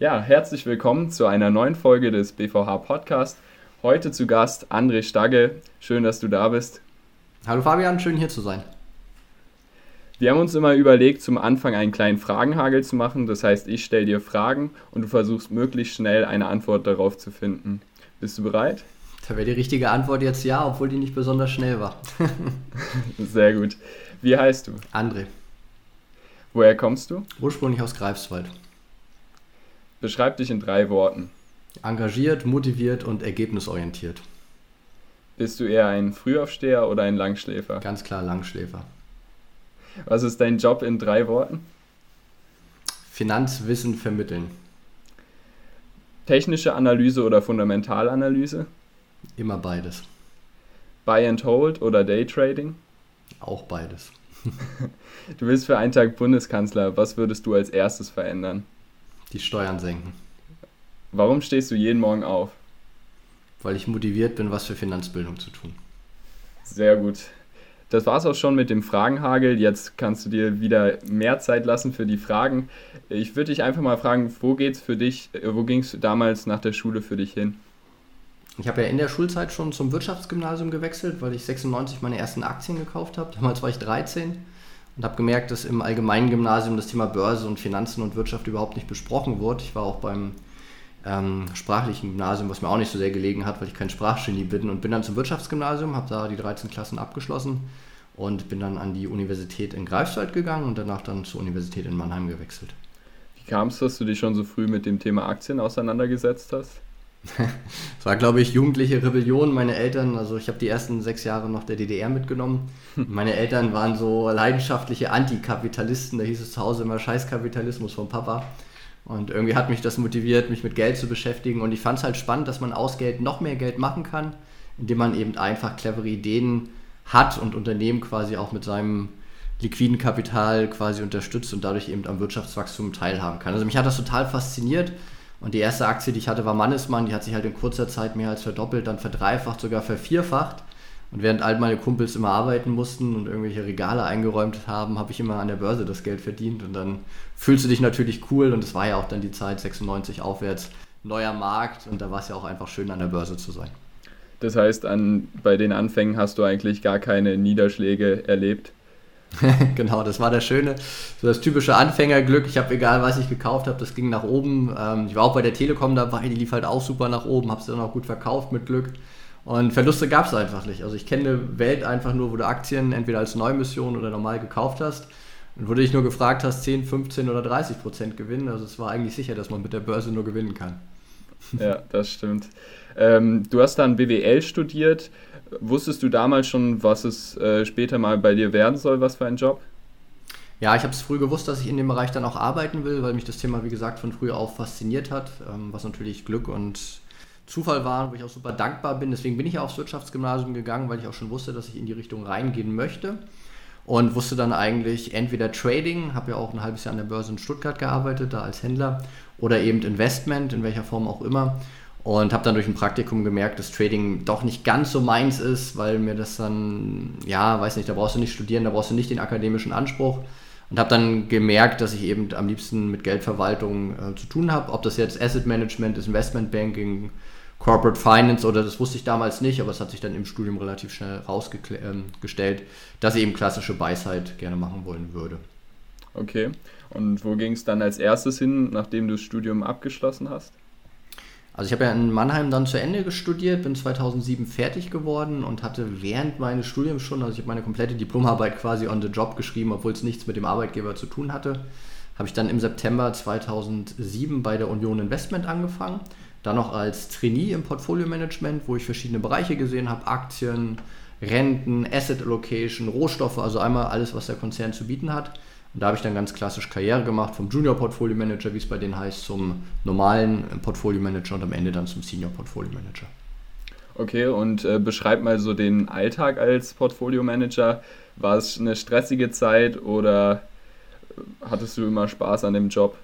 Ja, herzlich willkommen zu einer neuen Folge des BVH Podcast. Heute zu Gast André Stagge. Schön, dass du da bist. Hallo Fabian, schön hier zu sein. Wir haben uns immer überlegt, zum Anfang einen kleinen Fragenhagel zu machen. Das heißt, ich stelle dir Fragen und du versuchst möglichst schnell eine Antwort darauf zu finden. Bist du bereit? Da wäre die richtige Antwort jetzt ja, obwohl die nicht besonders schnell war. Sehr gut. Wie heißt du? André. Woher kommst du? Ursprünglich aus Greifswald. Beschreib dich in drei Worten. Engagiert, motiviert und ergebnisorientiert. Bist du eher ein Frühaufsteher oder ein Langschläfer? Ganz klar Langschläfer. Was ist dein Job in drei Worten? Finanzwissen vermitteln. Technische Analyse oder Fundamentalanalyse? Immer beides. Buy and Hold oder Daytrading? Auch beides. du bist für einen Tag Bundeskanzler. Was würdest du als erstes verändern? Die Steuern senken. Warum stehst du jeden Morgen auf? Weil ich motiviert bin, was für Finanzbildung zu tun. Sehr gut. Das war's auch schon mit dem Fragenhagel. Jetzt kannst du dir wieder mehr Zeit lassen für die Fragen. Ich würde dich einfach mal fragen, wo geht's für dich, äh, wo ging es damals nach der Schule für dich hin? Ich habe ja in der Schulzeit schon zum Wirtschaftsgymnasium gewechselt, weil ich 96 meine ersten Aktien gekauft habe. Damals war ich 13 und habe gemerkt, dass im allgemeinen Gymnasium das Thema Börse und Finanzen und Wirtschaft überhaupt nicht besprochen wurde. Ich war auch beim ähm, sprachlichen Gymnasium, was mir auch nicht so sehr gelegen hat, weil ich kein Sprachgenie bin und bin dann zum Wirtschaftsgymnasium, habe da die 13 Klassen abgeschlossen und bin dann an die Universität in Greifswald gegangen und danach dann zur Universität in Mannheim gewechselt. Wie kam es, dass du dich schon so früh mit dem Thema Aktien auseinandergesetzt hast? Es war, glaube ich, jugendliche Rebellion. Meine Eltern, also ich habe die ersten sechs Jahre noch der DDR mitgenommen. Meine Eltern waren so leidenschaftliche Antikapitalisten. Da hieß es zu Hause immer Scheißkapitalismus vom Papa. Und irgendwie hat mich das motiviert, mich mit Geld zu beschäftigen. Und ich fand es halt spannend, dass man aus Geld noch mehr Geld machen kann, indem man eben einfach clevere Ideen hat und Unternehmen quasi auch mit seinem liquiden Kapital quasi unterstützt und dadurch eben am Wirtschaftswachstum teilhaben kann. Also mich hat das total fasziniert und die erste Aktie, die ich hatte, war Mannesmann. Die hat sich halt in kurzer Zeit mehr als verdoppelt, dann verdreifacht, sogar vervierfacht. Und während all meine Kumpels immer arbeiten mussten und irgendwelche Regale eingeräumt haben, habe ich immer an der Börse das Geld verdient. Und dann fühlst du dich natürlich cool. Und es war ja auch dann die Zeit 96 aufwärts, neuer Markt. Und da war es ja auch einfach schön, an der Börse zu sein. Das heißt, an, bei den Anfängen hast du eigentlich gar keine Niederschläge erlebt? genau, das war das Schöne. So das typische Anfängerglück. Ich habe egal, was ich gekauft habe, das ging nach oben. Ähm, ich war auch bei der Telekom dabei, die lief halt auch super nach oben, habe sie dann auch gut verkauft mit Glück. Und Verluste gab es einfach nicht. Also ich kenne eine Welt einfach nur, wo du Aktien entweder als Neumission oder normal gekauft hast. Und wo du dich nur gefragt hast, 10, 15 oder 30 Prozent gewinnen. Also es war eigentlich sicher, dass man mit der Börse nur gewinnen kann. Ja, das stimmt. Ähm, du hast dann BWL studiert. Wusstest du damals schon, was es äh, später mal bei dir werden soll, was für ein Job? Ja, ich habe es früh gewusst, dass ich in dem Bereich dann auch arbeiten will, weil mich das Thema, wie gesagt, von früh auf fasziniert hat, ähm, was natürlich Glück und Zufall war, wo ich auch super dankbar bin. Deswegen bin ich aufs Wirtschaftsgymnasium gegangen, weil ich auch schon wusste, dass ich in die Richtung reingehen möchte. Und wusste dann eigentlich entweder Trading, habe ja auch ein halbes Jahr an der Börse in Stuttgart gearbeitet, da als Händler, oder eben Investment, in welcher Form auch immer. Und habe dann durch ein Praktikum gemerkt, dass Trading doch nicht ganz so meins ist, weil mir das dann, ja, weiß nicht, da brauchst du nicht studieren, da brauchst du nicht den akademischen Anspruch. Und habe dann gemerkt, dass ich eben am liebsten mit Geldverwaltung äh, zu tun habe. Ob das jetzt Asset Management ist, Investment Banking, Corporate Finance oder das wusste ich damals nicht, aber es hat sich dann im Studium relativ schnell rausgestellt, ähm, dass ich eben klassische Buy-Side gerne machen wollen würde. Okay. Und wo ging es dann als erstes hin, nachdem du das Studium abgeschlossen hast? Also ich habe ja in Mannheim dann zu Ende studiert, bin 2007 fertig geworden und hatte während meines Studiums schon, also ich habe meine komplette Diplomarbeit quasi on the job geschrieben, obwohl es nichts mit dem Arbeitgeber zu tun hatte. Habe ich dann im September 2007 bei der Union Investment angefangen, dann noch als Trainee im Portfolio-Management, wo ich verschiedene Bereiche gesehen habe, Aktien, Renten, Asset Allocation, Rohstoffe, also einmal alles, was der Konzern zu bieten hat und da habe ich dann ganz klassisch Karriere gemacht, vom Junior Portfolio Manager, wie es bei denen heißt, zum normalen Portfolio Manager und am Ende dann zum Senior Portfolio Manager. Okay, und äh, beschreib mal so den Alltag als Portfolio Manager. War es eine stressige Zeit oder hattest du immer Spaß an dem Job?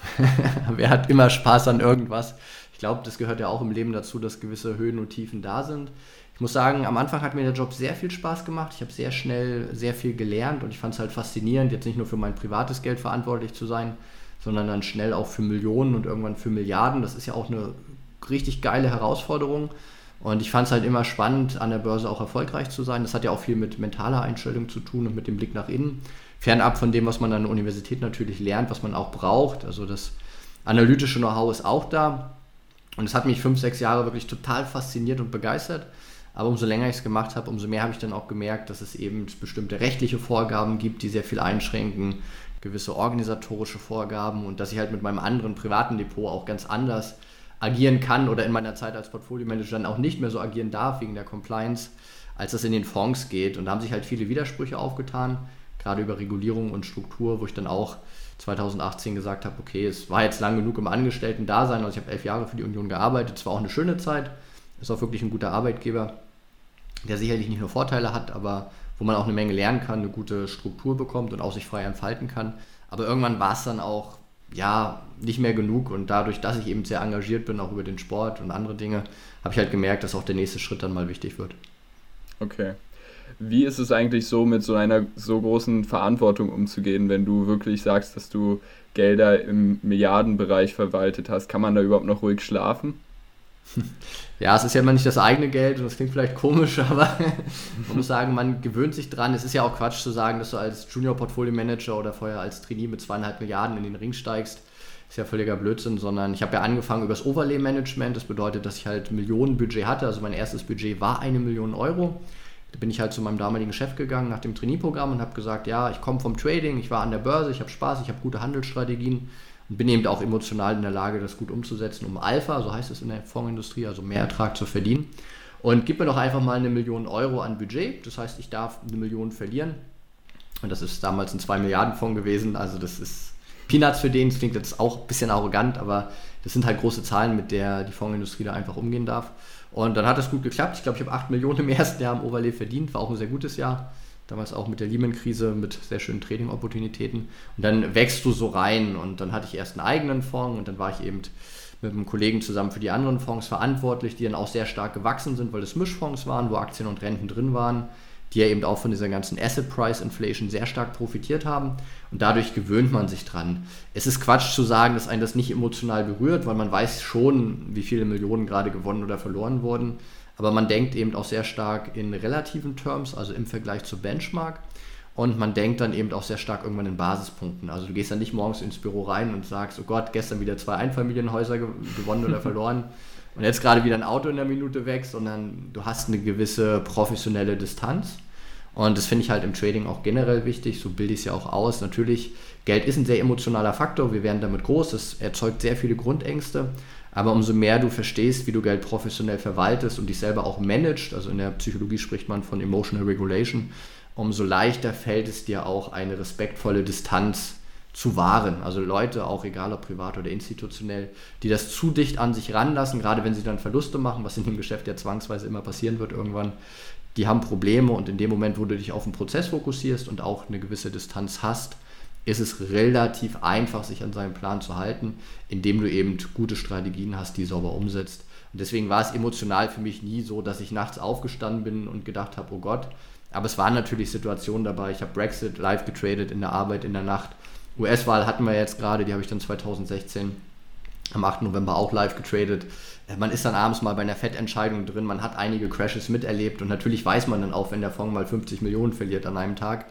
Wer hat immer Spaß an irgendwas? Ich glaube, das gehört ja auch im Leben dazu, dass gewisse Höhen und Tiefen da sind. Ich muss sagen, am Anfang hat mir der Job sehr viel Spaß gemacht. Ich habe sehr schnell sehr viel gelernt und ich fand es halt faszinierend, jetzt nicht nur für mein privates Geld verantwortlich zu sein, sondern dann schnell auch für Millionen und irgendwann für Milliarden. Das ist ja auch eine richtig geile Herausforderung. Und ich fand es halt immer spannend, an der Börse auch erfolgreich zu sein. Das hat ja auch viel mit mentaler Einstellung zu tun und mit dem Blick nach innen. Fernab von dem, was man an der Universität natürlich lernt, was man auch braucht. Also das analytische Know-how ist auch da. Und es hat mich fünf, sechs Jahre wirklich total fasziniert und begeistert. Aber umso länger ich es gemacht habe, umso mehr habe ich dann auch gemerkt, dass es eben bestimmte rechtliche Vorgaben gibt, die sehr viel einschränken, gewisse organisatorische Vorgaben und dass ich halt mit meinem anderen privaten Depot auch ganz anders agieren kann oder in meiner Zeit als Portfolio-Manager dann auch nicht mehr so agieren darf wegen der Compliance, als das in den Fonds geht. Und da haben sich halt viele Widersprüche aufgetan, gerade über Regulierung und Struktur, wo ich dann auch 2018 gesagt habe, okay, es war jetzt lang genug im Angestellten-Dasein, also ich habe elf Jahre für die Union gearbeitet, es war auch eine schöne Zeit, ist auch wirklich ein guter Arbeitgeber, der sicherlich nicht nur Vorteile hat, aber wo man auch eine Menge lernen kann, eine gute Struktur bekommt und auch sich frei entfalten kann. Aber irgendwann war es dann auch ja, nicht mehr genug und dadurch, dass ich eben sehr engagiert bin, auch über den Sport und andere Dinge, habe ich halt gemerkt, dass auch der nächste Schritt dann mal wichtig wird. Okay. Wie ist es eigentlich so, mit so einer so großen Verantwortung umzugehen, wenn du wirklich sagst, dass du Gelder im Milliardenbereich verwaltet hast? Kann man da überhaupt noch ruhig schlafen? Ja, es ist ja immer nicht das eigene Geld und das klingt vielleicht komisch, aber man muss sagen, man gewöhnt sich dran. Es ist ja auch Quatsch zu sagen, dass du als Junior Portfolio Manager oder vorher als Trainee mit zweieinhalb Milliarden in den Ring steigst. Ist ja völliger Blödsinn, sondern ich habe ja angefangen über das Overlay-Management. Das bedeutet, dass ich halt Millionen Budget hatte. Also mein erstes Budget war eine Million Euro. Da bin ich halt zu meinem damaligen Chef gegangen nach dem Trainee-Programm und habe gesagt, ja, ich komme vom Trading, ich war an der Börse, ich habe Spaß, ich habe gute Handelsstrategien und bin eben auch emotional in der Lage, das gut umzusetzen, um Alpha, so heißt es in der Fondsindustrie, also mehr Ertrag zu verdienen. Und gib mir doch einfach mal eine Million Euro an Budget. Das heißt, ich darf eine Million verlieren. Und das ist damals ein 2 Milliarden Fonds gewesen. Also das ist Peanuts für den. Das klingt jetzt auch ein bisschen arrogant, aber das sind halt große Zahlen, mit der die Fondsindustrie da einfach umgehen darf. Und dann hat das gut geklappt. Ich glaube, ich habe 8 Millionen im ersten Jahr im Overlay verdient. War auch ein sehr gutes Jahr damals auch mit der Lehman-Krise mit sehr schönen Trading-Opportunitäten. Und dann wächst du so rein und dann hatte ich erst einen eigenen Fonds und dann war ich eben mit einem Kollegen zusammen für die anderen Fonds verantwortlich, die dann auch sehr stark gewachsen sind, weil es Mischfonds waren, wo Aktien und Renten drin waren, die ja eben auch von dieser ganzen Asset Price Inflation sehr stark profitiert haben. Und dadurch gewöhnt man sich dran. Es ist Quatsch zu sagen, dass einen das nicht emotional berührt, weil man weiß schon, wie viele Millionen gerade gewonnen oder verloren wurden. Aber man denkt eben auch sehr stark in relativen Terms, also im Vergleich zur Benchmark. Und man denkt dann eben auch sehr stark irgendwann in Basispunkten. Also du gehst dann nicht morgens ins Büro rein und sagst, oh Gott, gestern wieder zwei Einfamilienhäuser gewonnen oder verloren und jetzt gerade wieder ein Auto in der Minute weg, sondern du hast eine gewisse professionelle Distanz. Und das finde ich halt im Trading auch generell wichtig, so bilde ich es ja auch aus. Natürlich, Geld ist ein sehr emotionaler Faktor, wir werden damit groß, es erzeugt sehr viele Grundängste. Aber umso mehr du verstehst, wie du Geld professionell verwaltest und dich selber auch managst, also in der Psychologie spricht man von Emotional Regulation, umso leichter fällt es dir auch eine respektvolle Distanz zu wahren. Also Leute, auch egal ob privat oder institutionell, die das zu dicht an sich ranlassen, gerade wenn sie dann Verluste machen, was in dem Geschäft ja zwangsweise immer passieren wird irgendwann, die haben Probleme und in dem Moment, wo du dich auf den Prozess fokussierst und auch eine gewisse Distanz hast, ist es relativ einfach, sich an seinen Plan zu halten, indem du eben gute Strategien hast, die sauber umsetzt. Und deswegen war es emotional für mich nie so, dass ich nachts aufgestanden bin und gedacht habe, oh Gott. Aber es waren natürlich Situationen dabei. Ich habe Brexit live getradet in der Arbeit, in der Nacht. US-Wahl hatten wir jetzt gerade, die habe ich dann 2016 am 8. November auch live getradet. Äh, man ist dann abends mal bei einer Fettentscheidung drin, man hat einige Crashes miterlebt und natürlich weiß man dann auch, wenn der Fonds mal 50 Millionen verliert an einem Tag,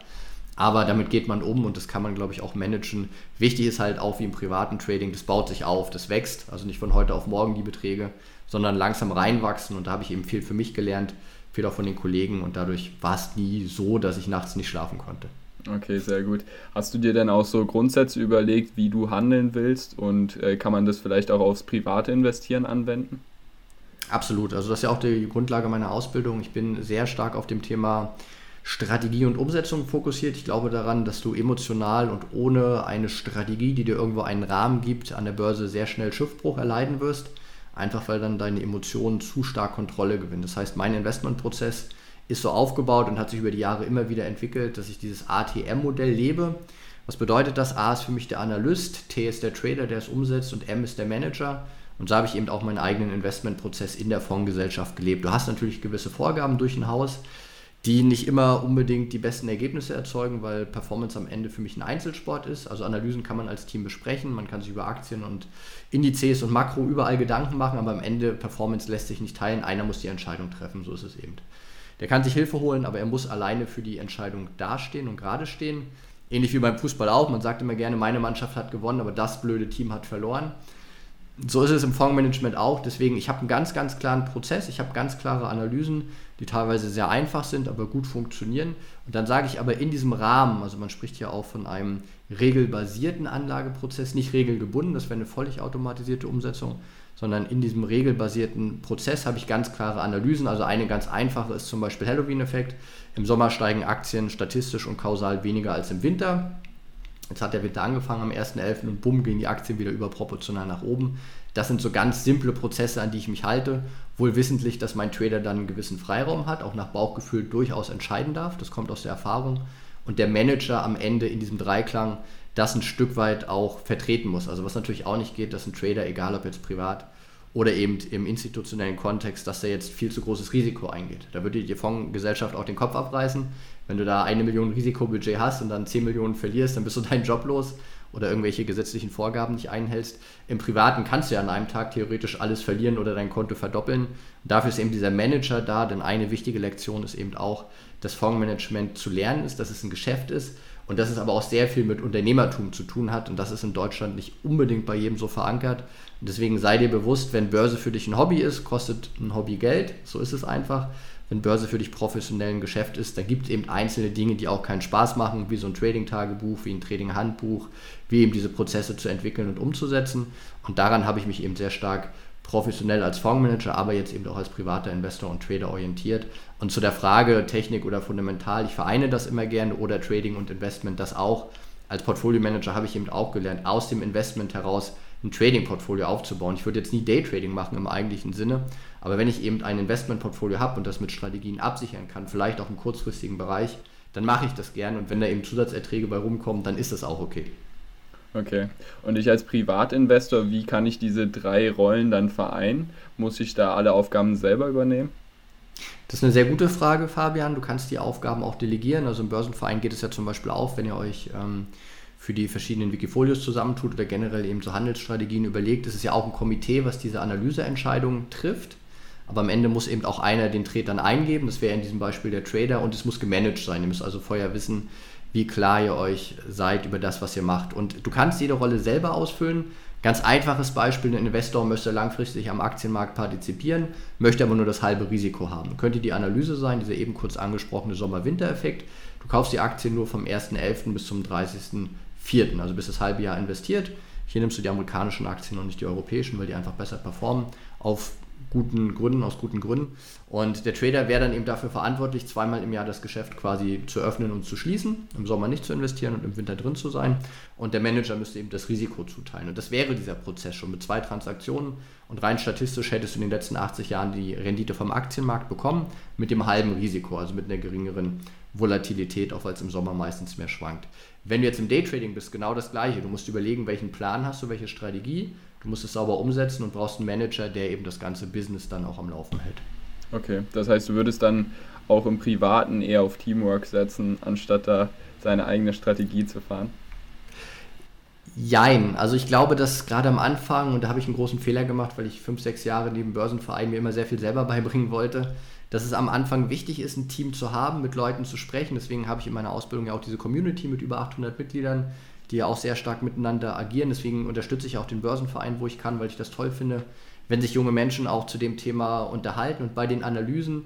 aber damit geht man um und das kann man, glaube ich, auch managen. Wichtig ist halt auch wie im privaten Trading, das baut sich auf, das wächst. Also nicht von heute auf morgen die Beträge, sondern langsam reinwachsen. Und da habe ich eben viel für mich gelernt, viel auch von den Kollegen. Und dadurch war es nie so, dass ich nachts nicht schlafen konnte. Okay, sehr gut. Hast du dir denn auch so Grundsätze überlegt, wie du handeln willst? Und äh, kann man das vielleicht auch aufs private Investieren anwenden? Absolut. Also das ist ja auch die Grundlage meiner Ausbildung. Ich bin sehr stark auf dem Thema Strategie und Umsetzung fokussiert. Ich glaube daran, dass du emotional und ohne eine Strategie, die dir irgendwo einen Rahmen gibt, an der Börse sehr schnell Schiffbruch erleiden wirst. Einfach weil dann deine Emotionen zu stark Kontrolle gewinnen. Das heißt, mein Investmentprozess ist so aufgebaut und hat sich über die Jahre immer wieder entwickelt, dass ich dieses ATM-Modell lebe. Was bedeutet das? A ist für mich der Analyst, T ist der Trader, der es umsetzt und M ist der Manager. Und so habe ich eben auch meinen eigenen Investmentprozess in der Fondsgesellschaft gelebt. Du hast natürlich gewisse Vorgaben durch ein Haus, die nicht immer unbedingt die besten Ergebnisse erzeugen, weil Performance am Ende für mich ein Einzelsport ist. Also Analysen kann man als Team besprechen, man kann sich über Aktien und Indizes und Makro überall Gedanken machen, aber am Ende Performance lässt sich nicht teilen, einer muss die Entscheidung treffen, so ist es eben. Der kann sich Hilfe holen, aber er muss alleine für die Entscheidung dastehen und gerade stehen. Ähnlich wie beim Fußball auch, man sagt immer gerne, meine Mannschaft hat gewonnen, aber das blöde Team hat verloren so ist es im Fondsmanagement auch. Deswegen, ich habe einen ganz, ganz klaren Prozess, ich habe ganz klare Analysen, die teilweise sehr einfach sind, aber gut funktionieren. Und dann sage ich aber in diesem Rahmen, also man spricht hier auch von einem regelbasierten Anlageprozess, nicht regelgebunden, das wäre eine völlig automatisierte Umsetzung, sondern in diesem regelbasierten Prozess habe ich ganz klare Analysen. Also eine ganz einfache ist zum Beispiel Halloween-Effekt. Im Sommer steigen Aktien statistisch und kausal weniger als im Winter. Jetzt hat der Winter angefangen am 1.11. und bumm, gehen die Aktien wieder überproportional nach oben. Das sind so ganz simple Prozesse, an die ich mich halte. Wohl wissentlich, dass mein Trader dann einen gewissen Freiraum hat, auch nach Bauchgefühl durchaus entscheiden darf. Das kommt aus der Erfahrung. Und der Manager am Ende in diesem Dreiklang das ein Stück weit auch vertreten muss. Also was natürlich auch nicht geht, dass ein Trader, egal ob jetzt privat oder eben im institutionellen Kontext, dass er jetzt viel zu großes Risiko eingeht. Da würde die Fondsgesellschaft auch den Kopf abreißen. Wenn du da eine Million Risikobudget hast und dann 10 Millionen verlierst, dann bist du deinen Job los oder irgendwelche gesetzlichen Vorgaben nicht einhältst. Im Privaten kannst du ja an einem Tag theoretisch alles verlieren oder dein Konto verdoppeln. Und dafür ist eben dieser Manager da, denn eine wichtige Lektion ist eben auch, das Fondsmanagement zu lernen ist, dass es ein Geschäft ist und dass es aber auch sehr viel mit Unternehmertum zu tun hat und das ist in Deutschland nicht unbedingt bei jedem so verankert. Deswegen sei dir bewusst, wenn Börse für dich ein Hobby ist, kostet ein Hobby Geld, so ist es einfach. Wenn Börse für dich professionell ein Geschäft ist, dann gibt es eben einzelne Dinge, die auch keinen Spaß machen, wie so ein Trading-Tagebuch, wie ein Trading-Handbuch, wie eben diese Prozesse zu entwickeln und umzusetzen. Und daran habe ich mich eben sehr stark professionell als Fondsmanager, aber jetzt eben auch als privater Investor und Trader orientiert. Und zu der Frage Technik oder fundamental, ich vereine das immer gerne oder Trading und Investment das auch. Als Portfolio-Manager habe ich eben auch gelernt, aus dem Investment heraus ein Trading-Portfolio aufzubauen. Ich würde jetzt nie Daytrading machen im eigentlichen Sinne, aber wenn ich eben ein Investment-Portfolio habe und das mit Strategien absichern kann, vielleicht auch im kurzfristigen Bereich, dann mache ich das gerne und wenn da eben Zusatzerträge bei rumkommen, dann ist das auch okay. Okay. Und ich als Privatinvestor, wie kann ich diese drei Rollen dann vereinen? Muss ich da alle Aufgaben selber übernehmen? Das ist eine sehr gute Frage, Fabian. Du kannst die Aufgaben auch delegieren. Also im Börsenverein geht es ja zum Beispiel auch, wenn ihr euch ähm, für die verschiedenen Wikifolios zusammentut oder generell eben so Handelsstrategien überlegt. Es ist ja auch ein Komitee, was diese Analyseentscheidungen trifft. Aber am Ende muss eben auch einer den Trade dann eingeben. Das wäre in diesem Beispiel der Trader und es muss gemanagt sein. Ihr müsst also vorher wissen, wie klar ihr euch seid über das, was ihr macht. Und du kannst jede Rolle selber ausfüllen. Ganz einfaches Beispiel, ein Investor möchte langfristig am Aktienmarkt partizipieren, möchte aber nur das halbe Risiko haben. Könnte die Analyse sein, dieser eben kurz angesprochene Sommer-Winter-Effekt. Du kaufst die Aktien nur vom 1.11. bis zum 30.04., also bis das halbe Jahr investiert. Hier nimmst du die amerikanischen Aktien und nicht die europäischen, weil die einfach besser performen auf guten Gründen, aus guten Gründen. Und der Trader wäre dann eben dafür verantwortlich, zweimal im Jahr das Geschäft quasi zu öffnen und zu schließen, im Sommer nicht zu investieren und im Winter drin zu sein. Und der Manager müsste eben das Risiko zuteilen. Und das wäre dieser Prozess schon mit zwei Transaktionen. Und rein statistisch hättest du in den letzten 80 Jahren die Rendite vom Aktienmarkt bekommen, mit dem halben Risiko, also mit einer geringeren Volatilität, auch weil es im Sommer meistens mehr schwankt. Wenn du jetzt im Daytrading bist, genau das Gleiche. Du musst überlegen, welchen Plan hast du, welche Strategie Du musst es sauber umsetzen und brauchst einen Manager, der eben das ganze Business dann auch am Laufen hält. Okay, das heißt, du würdest dann auch im Privaten eher auf Teamwork setzen, anstatt da seine eigene Strategie zu fahren? Jein. Also ich glaube, dass gerade am Anfang, und da habe ich einen großen Fehler gemacht, weil ich fünf, sechs Jahre neben Börsenverein mir immer sehr viel selber beibringen wollte, dass es am Anfang wichtig ist, ein Team zu haben, mit Leuten zu sprechen. Deswegen habe ich in meiner Ausbildung ja auch diese Community mit über 800 Mitgliedern, die ja auch sehr stark miteinander agieren. Deswegen unterstütze ich auch den Börsenverein, wo ich kann, weil ich das toll finde, wenn sich junge Menschen auch zu dem Thema unterhalten. Und bei den Analysen,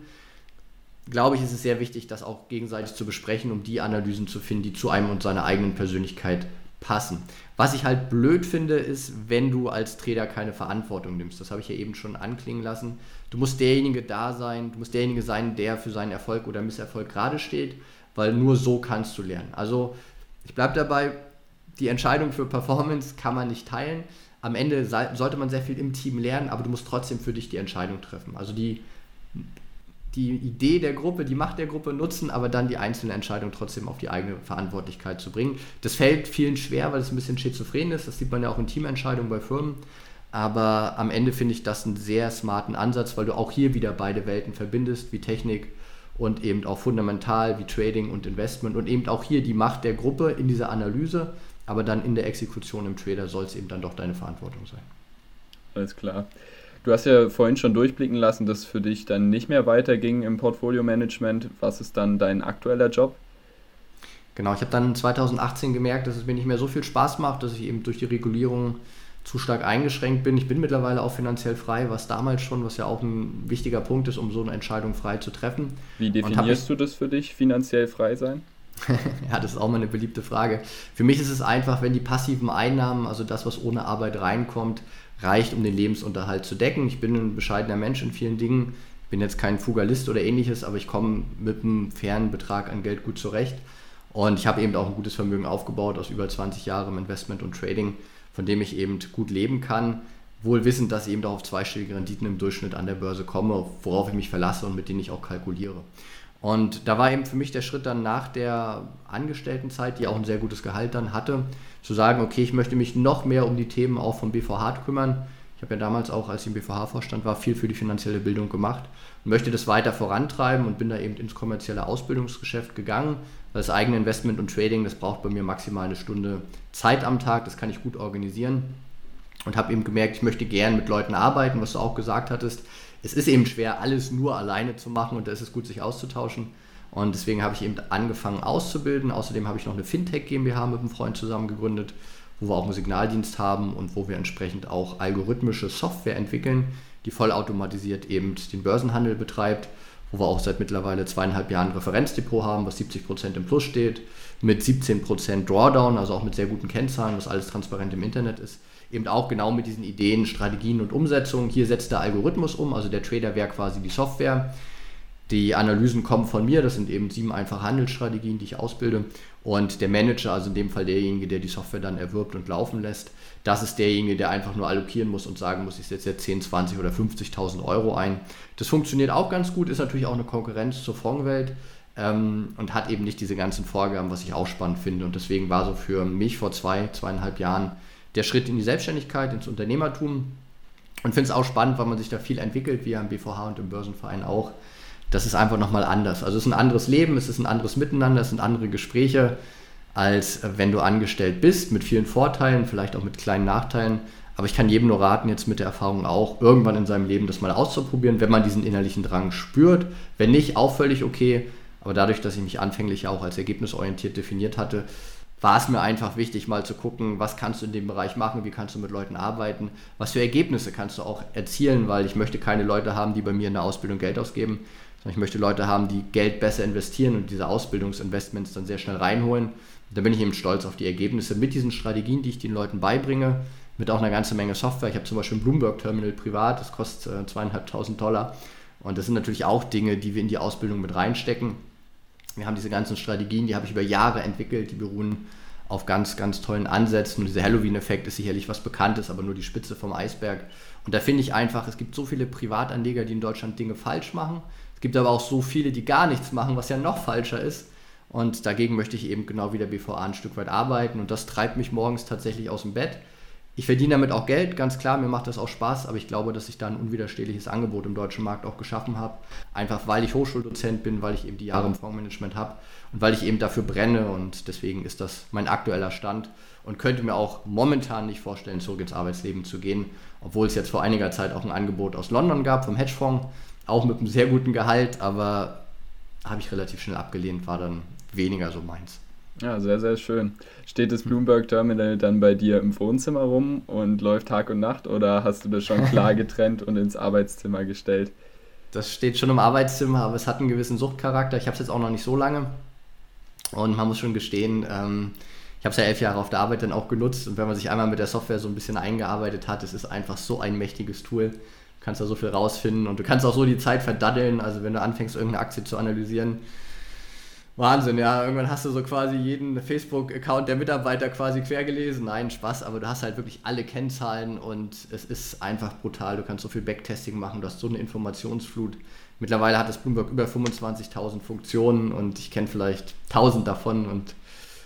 glaube ich, ist es sehr wichtig, das auch gegenseitig zu besprechen, um die Analysen zu finden, die zu einem und seiner eigenen Persönlichkeit passen. Was ich halt blöd finde, ist, wenn du als Trader keine Verantwortung nimmst. Das habe ich ja eben schon anklingen lassen. Du musst derjenige da sein, du musst derjenige sein, der für seinen Erfolg oder Misserfolg gerade steht, weil nur so kannst du lernen. Also ich bleibe dabei, die Entscheidung für Performance kann man nicht teilen. Am Ende sollte man sehr viel im Team lernen, aber du musst trotzdem für dich die Entscheidung treffen. Also die, die Idee der Gruppe, die Macht der Gruppe nutzen, aber dann die einzelne Entscheidung trotzdem auf die eigene Verantwortlichkeit zu bringen. Das fällt vielen schwer, weil es ein bisschen schizophren ist. Das sieht man ja auch in Teamentscheidungen bei Firmen. Aber am Ende finde ich das einen sehr smarten Ansatz, weil du auch hier wieder beide Welten verbindest, wie Technik und eben auch fundamental wie Trading und Investment und eben auch hier die Macht der Gruppe in dieser Analyse, aber dann in der Exekution im Trader soll es eben dann doch deine Verantwortung sein. Alles klar. Du hast ja vorhin schon durchblicken lassen, dass es für dich dann nicht mehr weiterging im Portfolio-Management. Was ist dann dein aktueller Job? Genau, ich habe dann 2018 gemerkt, dass es mir nicht mehr so viel Spaß macht, dass ich eben durch die Regulierung zu stark eingeschränkt bin. Ich bin mittlerweile auch finanziell frei, was damals schon, was ja auch ein wichtiger Punkt ist, um so eine Entscheidung frei zu treffen. Wie definierst du das für dich, finanziell frei sein? ja, das ist auch mal eine beliebte Frage. Für mich ist es einfach, wenn die passiven Einnahmen, also das, was ohne Arbeit reinkommt, reicht, um den Lebensunterhalt zu decken. Ich bin ein bescheidener Mensch in vielen Dingen. Bin jetzt kein Fugalist oder ähnliches, aber ich komme mit einem fairen Betrag an Geld gut zurecht. Und ich habe eben auch ein gutes Vermögen aufgebaut aus über 20 Jahren Investment und Trading von dem ich eben gut leben kann, wohl wissend, dass ich eben auch auf zweistellige Renditen im Durchschnitt an der Börse komme, worauf ich mich verlasse und mit denen ich auch kalkuliere. Und da war eben für mich der Schritt dann nach der Angestelltenzeit, die auch ein sehr gutes Gehalt dann hatte, zu sagen, okay, ich möchte mich noch mehr um die Themen auch vom BVH kümmern. Ich habe ja damals auch, als ich im BVH-Vorstand war, viel für die finanzielle Bildung gemacht und möchte das weiter vorantreiben und bin da eben ins kommerzielle Ausbildungsgeschäft gegangen, das eigene Investment und Trading, das braucht bei mir maximal eine Stunde Zeit am Tag, das kann ich gut organisieren. Und habe eben gemerkt, ich möchte gern mit Leuten arbeiten, was du auch gesagt hattest. Es ist eben schwer, alles nur alleine zu machen und da ist es gut, sich auszutauschen. Und deswegen habe ich eben angefangen auszubilden. Außerdem habe ich noch eine Fintech GmbH mit einem Freund zusammen gegründet, wo wir auch einen Signaldienst haben und wo wir entsprechend auch algorithmische Software entwickeln, die vollautomatisiert eben den Börsenhandel betreibt wo wir auch seit mittlerweile zweieinhalb Jahren Referenzdepot haben, was 70% im Plus steht, mit 17% Drawdown, also auch mit sehr guten Kennzahlen, was alles transparent im Internet ist. Eben auch genau mit diesen Ideen, Strategien und Umsetzungen. Hier setzt der Algorithmus um, also der Trader wäre quasi die Software. Die Analysen kommen von mir, das sind eben sieben einfache Handelsstrategien, die ich ausbilde. Und der Manager, also in dem Fall derjenige, der die Software dann erwirbt und laufen lässt, das ist derjenige, der einfach nur allokieren muss und sagen muss, ich setze jetzt 10, 20 oder 50.000 Euro ein. Das funktioniert auch ganz gut, ist natürlich auch eine Konkurrenz zur Fondswelt ähm, und hat eben nicht diese ganzen Vorgaben, was ich auch spannend finde. Und deswegen war so für mich vor zwei, zweieinhalb Jahren der Schritt in die Selbstständigkeit, ins Unternehmertum. Und finde es auch spannend, weil man sich da viel entwickelt, wie ja im BVH und im Börsenverein auch. Das ist einfach nochmal anders. Also es ist ein anderes Leben, es ist ein anderes Miteinander, es sind andere Gespräche als wenn du angestellt bist, mit vielen Vorteilen, vielleicht auch mit kleinen Nachteilen. Aber ich kann jedem nur raten, jetzt mit der Erfahrung auch, irgendwann in seinem Leben das mal auszuprobieren, wenn man diesen innerlichen Drang spürt. Wenn nicht, auch völlig okay. Aber dadurch, dass ich mich anfänglich auch als ergebnisorientiert definiert hatte, war es mir einfach wichtig, mal zu gucken, was kannst du in dem Bereich machen, wie kannst du mit Leuten arbeiten, was für Ergebnisse kannst du auch erzielen, weil ich möchte keine Leute haben, die bei mir in der Ausbildung Geld ausgeben, sondern ich möchte Leute haben, die Geld besser investieren und diese Ausbildungsinvestments dann sehr schnell reinholen da bin ich eben stolz auf die Ergebnisse mit diesen Strategien, die ich den Leuten beibringe, mit auch einer ganzen Menge Software. Ich habe zum Beispiel ein Bloomberg-Terminal privat, das kostet äh, zweieinhalbtausend Dollar. Und das sind natürlich auch Dinge, die wir in die Ausbildung mit reinstecken. Wir haben diese ganzen Strategien, die habe ich über Jahre entwickelt, die beruhen auf ganz, ganz tollen Ansätzen. Und dieser Halloween-Effekt ist sicherlich was Bekanntes, aber nur die Spitze vom Eisberg. Und da finde ich einfach, es gibt so viele Privatanleger, die in Deutschland Dinge falsch machen. Es gibt aber auch so viele, die gar nichts machen, was ja noch falscher ist. Und dagegen möchte ich eben genau wie der BVA ein Stück weit arbeiten. Und das treibt mich morgens tatsächlich aus dem Bett. Ich verdiene damit auch Geld, ganz klar, mir macht das auch Spaß, aber ich glaube, dass ich da ein unwiderstehliches Angebot im deutschen Markt auch geschaffen habe. Einfach weil ich Hochschuldozent bin, weil ich eben die Jahre im Fondsmanagement habe und weil ich eben dafür brenne und deswegen ist das mein aktueller Stand und könnte mir auch momentan nicht vorstellen, zurück ins Arbeitsleben zu gehen, obwohl es jetzt vor einiger Zeit auch ein Angebot aus London gab vom Hedgefonds, auch mit einem sehr guten Gehalt, aber habe ich relativ schnell abgelehnt, war dann weniger so meins. Ja, sehr, sehr schön. Steht das Bloomberg Terminal dann bei dir im Wohnzimmer rum und läuft Tag und Nacht oder hast du das schon klar getrennt und ins Arbeitszimmer gestellt? Das steht schon im Arbeitszimmer, aber es hat einen gewissen Suchtcharakter. Ich habe es jetzt auch noch nicht so lange und man muss schon gestehen, ähm, ich habe es ja elf Jahre auf der Arbeit dann auch genutzt und wenn man sich einmal mit der Software so ein bisschen eingearbeitet hat, es ist einfach so ein mächtiges Tool. Du kannst da so viel rausfinden und du kannst auch so die Zeit verdaddeln. Also wenn du anfängst, irgendeine Aktie zu analysieren, Wahnsinn, ja. Irgendwann hast du so quasi jeden Facebook-Account der Mitarbeiter quasi quer gelesen. Nein, Spaß, aber du hast halt wirklich alle Kennzahlen und es ist einfach brutal. Du kannst so viel Backtesting machen, du hast so eine Informationsflut. Mittlerweile hat das Bloomberg über 25.000 Funktionen und ich kenne vielleicht 1000 davon und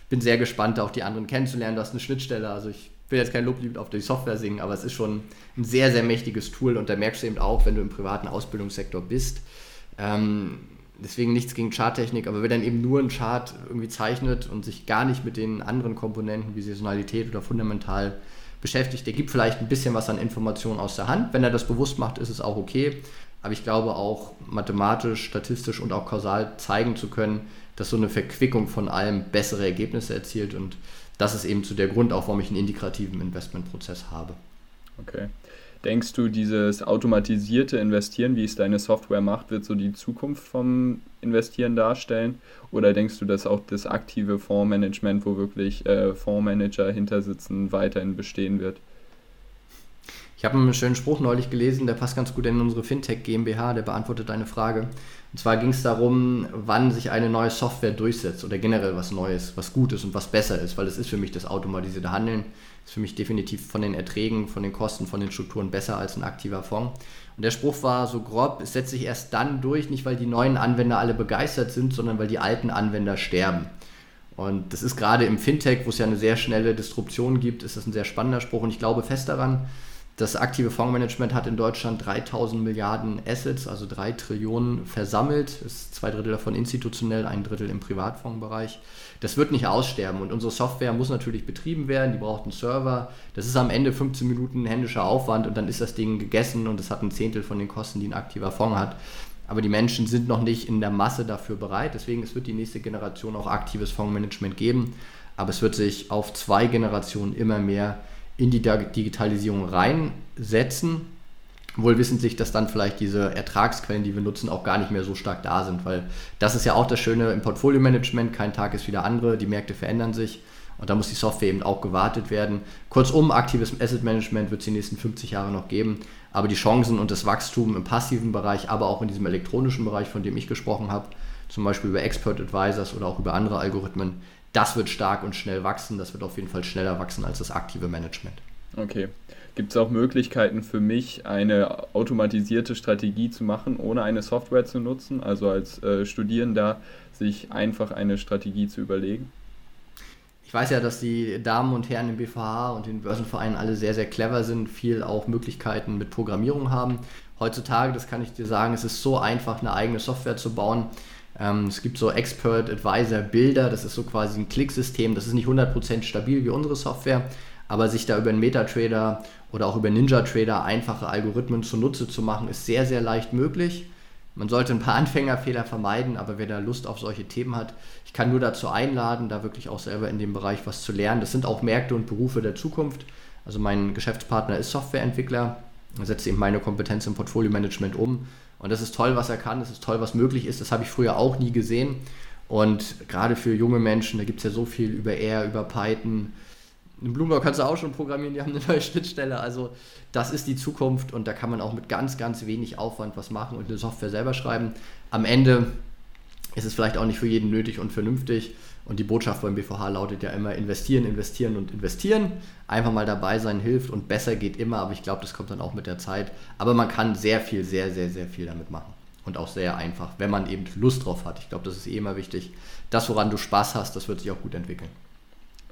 bin sehr gespannt, auch die anderen kennenzulernen. Du hast eine Schnittstelle, also ich will jetzt kein Loblied auf die Software singen, aber es ist schon ein sehr, sehr mächtiges Tool und da merkst du eben auch, wenn du im privaten Ausbildungssektor bist, ähm, deswegen nichts gegen Charttechnik, aber wer dann eben nur einen Chart irgendwie zeichnet und sich gar nicht mit den anderen Komponenten wie Saisonalität oder fundamental beschäftigt, der gibt vielleicht ein bisschen was an Informationen aus der Hand. Wenn er das bewusst macht, ist es auch okay. Aber ich glaube auch mathematisch, statistisch und auch kausal zeigen zu können, dass so eine Verquickung von allem bessere Ergebnisse erzielt. Und das ist eben zu der Grund auch, warum ich einen integrativen Investmentprozess habe. Okay. Denkst du, dieses automatisierte Investieren, wie es deine Software macht, wird so die Zukunft vom Investieren darstellen? Oder denkst du, dass auch das aktive Fondsmanagement, wo wirklich äh, Fondsmanager hinter sitzen, weiterhin bestehen wird? Ich habe einen schönen Spruch neulich gelesen, der passt ganz gut in unsere Fintech GmbH, der beantwortet deine Frage. Und zwar ging es darum, wann sich eine neue Software durchsetzt oder generell was Neues, was gut ist und was besser ist, weil das ist für mich das automatisierte Handeln, ist für mich definitiv von den Erträgen, von den Kosten, von den Strukturen besser als ein aktiver Fonds. Und der Spruch war so grob, es setzt sich erst dann durch, nicht weil die neuen Anwender alle begeistert sind, sondern weil die alten Anwender sterben. Und das ist gerade im Fintech, wo es ja eine sehr schnelle Disruption gibt, ist das ein sehr spannender Spruch und ich glaube fest daran, das aktive Fondsmanagement hat in Deutschland 3000 Milliarden Assets, also 3 Trillionen versammelt. Ist zwei Drittel davon institutionell, ein Drittel im Privatfondsbereich. Das wird nicht aussterben und unsere Software muss natürlich betrieben werden. Die braucht einen Server. Das ist am Ende 15 Minuten händischer Aufwand und dann ist das Ding gegessen und es hat ein Zehntel von den Kosten, die ein aktiver Fonds hat. Aber die Menschen sind noch nicht in der Masse dafür bereit. Deswegen es wird die nächste Generation auch aktives Fondsmanagement geben. Aber es wird sich auf zwei Generationen immer mehr in die Digitalisierung reinsetzen, wohl wissentlich, dass dann vielleicht diese Ertragsquellen, die wir nutzen, auch gar nicht mehr so stark da sind, weil das ist ja auch das Schöne im Portfolio-Management, kein Tag ist wieder andere, die Märkte verändern sich und da muss die Software eben auch gewartet werden. Kurzum, aktives Asset Management wird es die nächsten 50 Jahre noch geben, aber die Chancen und das Wachstum im passiven Bereich, aber auch in diesem elektronischen Bereich, von dem ich gesprochen habe, zum Beispiel über Expert Advisors oder auch über andere Algorithmen, das wird stark und schnell wachsen. Das wird auf jeden Fall schneller wachsen als das aktive Management. Okay. Gibt es auch Möglichkeiten für mich, eine automatisierte Strategie zu machen, ohne eine Software zu nutzen? Also als äh, Studierender sich einfach eine Strategie zu überlegen? Ich weiß ja, dass die Damen und Herren im BVH und den Börsenvereinen alle sehr, sehr clever sind, viel auch Möglichkeiten mit Programmierung haben. Heutzutage, das kann ich dir sagen, es ist so einfach, eine eigene Software zu bauen. Ähm, es gibt so Expert Advisor Bilder, das ist so quasi ein Klicksystem, das ist nicht 100% stabil wie unsere Software, aber sich da über einen MetaTrader oder auch über NinjaTrader einfache Algorithmen zunutze zu machen, ist sehr, sehr leicht möglich. Man sollte ein paar Anfängerfehler vermeiden, aber wer da Lust auf solche Themen hat, ich kann nur dazu einladen, da wirklich auch selber in dem Bereich was zu lernen. Das sind auch Märkte und Berufe der Zukunft. Also mein Geschäftspartner ist Softwareentwickler, er setzt eben meine Kompetenz im Portfolio-Management um und das ist toll, was er kann, das ist toll, was möglich ist. Das habe ich früher auch nie gesehen. Und gerade für junge Menschen, da gibt es ja so viel über R, über Python. In Bloomberg kannst du auch schon programmieren, die haben eine neue Schnittstelle. Also das ist die Zukunft und da kann man auch mit ganz, ganz wenig Aufwand was machen und eine Software selber schreiben. Am Ende ist es vielleicht auch nicht für jeden nötig und vernünftig. Und die Botschaft beim BVH lautet ja immer investieren, investieren und investieren. Einfach mal dabei sein hilft und besser geht immer, aber ich glaube, das kommt dann auch mit der Zeit. Aber man kann sehr viel, sehr, sehr, sehr viel damit machen. Und auch sehr einfach, wenn man eben Lust drauf hat. Ich glaube, das ist eh immer wichtig. Das, woran du Spaß hast, das wird sich auch gut entwickeln.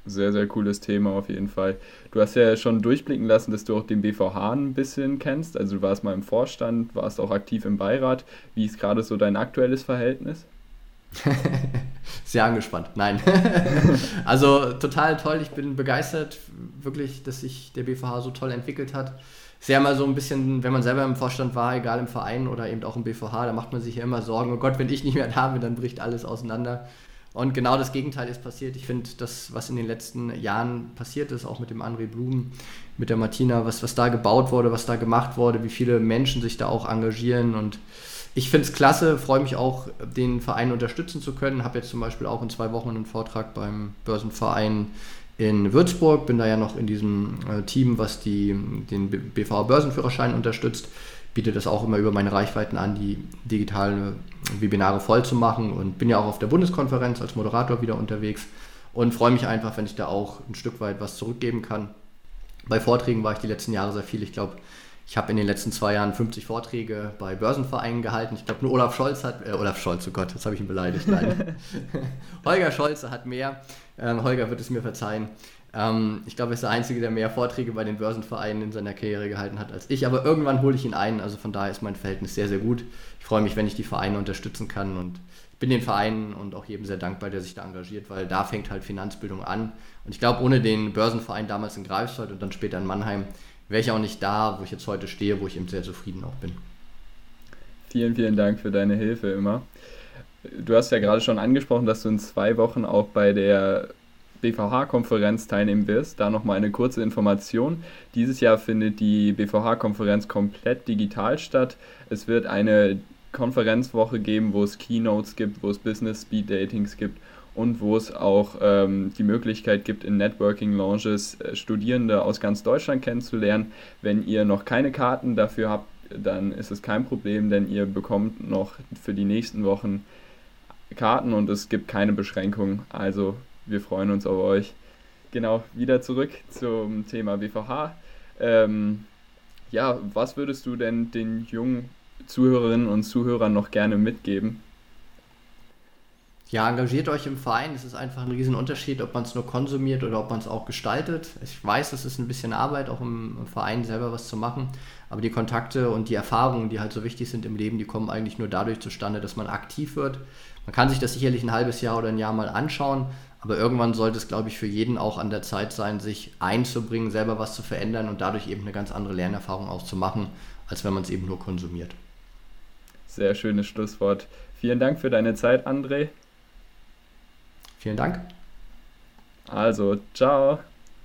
Sehr, sehr cooles Thema auf jeden Fall. Du hast ja schon durchblicken lassen, dass du auch den BVH ein bisschen kennst. Also du warst mal im Vorstand, warst auch aktiv im Beirat. Wie ist gerade so dein aktuelles Verhältnis? Sehr angespannt. Nein. also total toll. Ich bin begeistert, wirklich, dass sich der BVH so toll entwickelt hat. Sehr mal so ein bisschen, wenn man selber im Vorstand war, egal im Verein oder eben auch im BVH, da macht man sich ja immer Sorgen, oh Gott, wenn ich nicht mehr da bin, dann bricht alles auseinander. Und genau das Gegenteil ist passiert. Ich finde, das, was in den letzten Jahren passiert ist, auch mit dem André Blum, mit der Martina, was, was da gebaut wurde, was da gemacht wurde, wie viele Menschen sich da auch engagieren und ich finde es klasse, freue mich auch, den Verein unterstützen zu können. Habe jetzt zum Beispiel auch in zwei Wochen einen Vortrag beim Börsenverein in Würzburg, bin da ja noch in diesem äh, Team, was die, den BV Börsenführerschein unterstützt, biete das auch immer über meine Reichweiten an, die digitalen Webinare voll zu machen und bin ja auch auf der Bundeskonferenz als Moderator wieder unterwegs und freue mich einfach, wenn ich da auch ein Stück weit was zurückgeben kann. Bei Vorträgen war ich die letzten Jahre sehr viel. Ich glaube, ich habe in den letzten zwei Jahren 50 Vorträge bei Börsenvereinen gehalten. Ich glaube, nur Olaf Scholz hat, äh, Olaf Scholz, oh Gott, jetzt habe ich ihn beleidigt. Nein. Holger Scholze hat mehr. Ähm, Holger wird es mir verzeihen. Ähm, ich glaube, er ist der Einzige, der mehr Vorträge bei den Börsenvereinen in seiner Karriere gehalten hat als ich. Aber irgendwann hole ich ihn ein. Also von daher ist mein Verhältnis sehr, sehr gut. Ich freue mich, wenn ich die Vereine unterstützen kann und bin den Vereinen und auch jedem sehr dankbar, der sich da engagiert, weil da fängt halt Finanzbildung an. Und ich glaube, ohne den Börsenverein damals in Greifswald und dann später in Mannheim wäre ich auch nicht da, wo ich jetzt heute stehe, wo ich eben sehr zufrieden auch bin. Vielen, vielen Dank für deine Hilfe immer. Du hast ja gerade schon angesprochen, dass du in zwei Wochen auch bei der BVH-Konferenz teilnehmen wirst. Da nochmal eine kurze Information. Dieses Jahr findet die BVH-Konferenz komplett digital statt. Es wird eine Konferenzwoche geben, wo es Keynotes gibt, wo es Business Speed Datings gibt und wo es auch ähm, die Möglichkeit gibt, in Networking Lounges äh, Studierende aus ganz Deutschland kennenzulernen. Wenn ihr noch keine Karten dafür habt, dann ist es kein Problem, denn ihr bekommt noch für die nächsten Wochen Karten und es gibt keine Beschränkungen. Also wir freuen uns auf euch. Genau, wieder zurück zum Thema BVH. Ähm, ja, was würdest du denn den jungen Zuhörerinnen und Zuhörern noch gerne mitgeben? Ja, engagiert euch im Verein. Es ist einfach ein Riesenunterschied, ob man es nur konsumiert oder ob man es auch gestaltet. Ich weiß, es ist ein bisschen Arbeit, auch im, im, Verein selber was zu machen. Aber die Kontakte und die Erfahrungen, die halt so wichtig sind im Leben, die kommen eigentlich nur dadurch zustande, dass man aktiv wird. Man kann sich das sicherlich ein halbes Jahr oder ein Jahr mal anschauen, aber irgendwann sollte es, glaube ich, für jeden auch an der Zeit sein, sich einzubringen, selber was zu verändern und dadurch eben eine ganz andere Lernerfahrung auch zu machen, als wenn man es eben nur konsumiert. Sehr schönes Schlusswort. Vielen Dank für deine Zeit, André. Vielen Dank. Also, ciao.